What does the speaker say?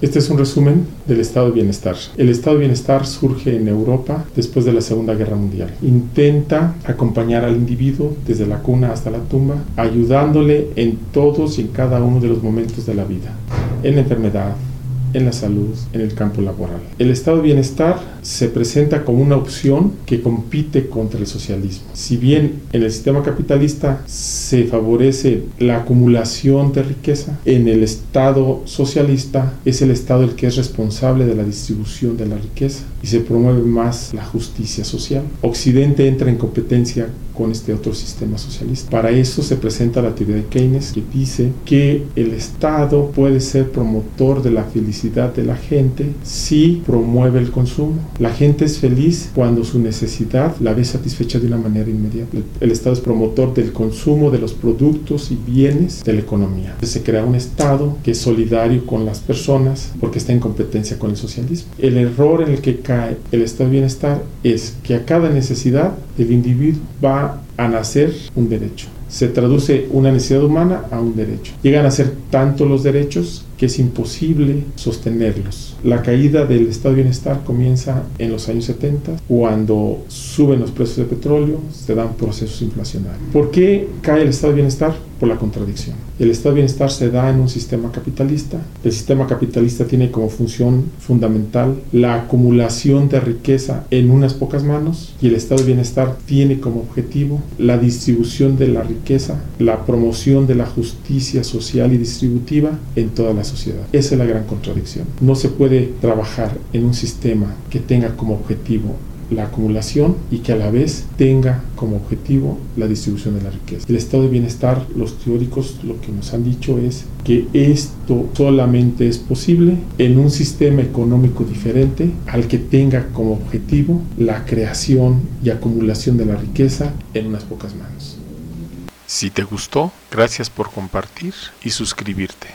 Este es un resumen del estado de bienestar. El estado de bienestar surge en Europa después de la Segunda Guerra Mundial. Intenta acompañar al individuo desde la cuna hasta la tumba, ayudándole en todos y en cada uno de los momentos de la vida, en la enfermedad, en la salud, en el campo laboral. El estado bienestar se presenta como una opción que compite contra el socialismo. Si bien en el sistema capitalista se favorece la acumulación de riqueza, en el estado socialista es el estado el que es responsable de la distribución de la riqueza y se promueve más la justicia social. Occidente entra en competencia con este otro sistema socialista. Para eso se presenta la teoría de Keynes que dice que el Estado puede ser promotor de la felicidad de la gente si promueve el consumo. La gente es feliz cuando su necesidad la ve satisfecha de una manera inmediata. El, Estado es promotor del consumo de los productos y bienes de la economía. se crea un Estado que es solidario con las personas porque está en competencia con el socialismo. El error en el que cae el estado de bienestar es que a cada necesidad del individuo va a nacer un derecho. Se traduce una necesidad humana a un derecho. Llegan a ser tanto los derechos que es imposible sostenerlos. La caída del estado de bienestar comienza en los años 70, cuando suben los precios de petróleo, se dan procesos inflacionarios. ¿Por qué cae el estado de bienestar? Por la contradicción. El estado de bienestar se da en un sistema capitalista. El sistema capitalista tiene como función fundamental la acumulación de riqueza en unas pocas manos y el estado de bienestar tiene como objetivo la distribución de la riqueza, la promoción de la justicia social y distributiva en toda la sociedad. Esa es la gran contradicción. No se puede trabajar en un sistema que tenga como objetivo la acumulación y que a la vez tenga como objetivo la distribución de la riqueza. El estado de bienestar, los teóricos lo que nos han dicho es que esto solamente es posible en un sistema económico diferente al que tenga como objetivo la creación y acumulación de la riqueza en unas pocas manos. Si te gustó, gracias por compartir y suscribirte.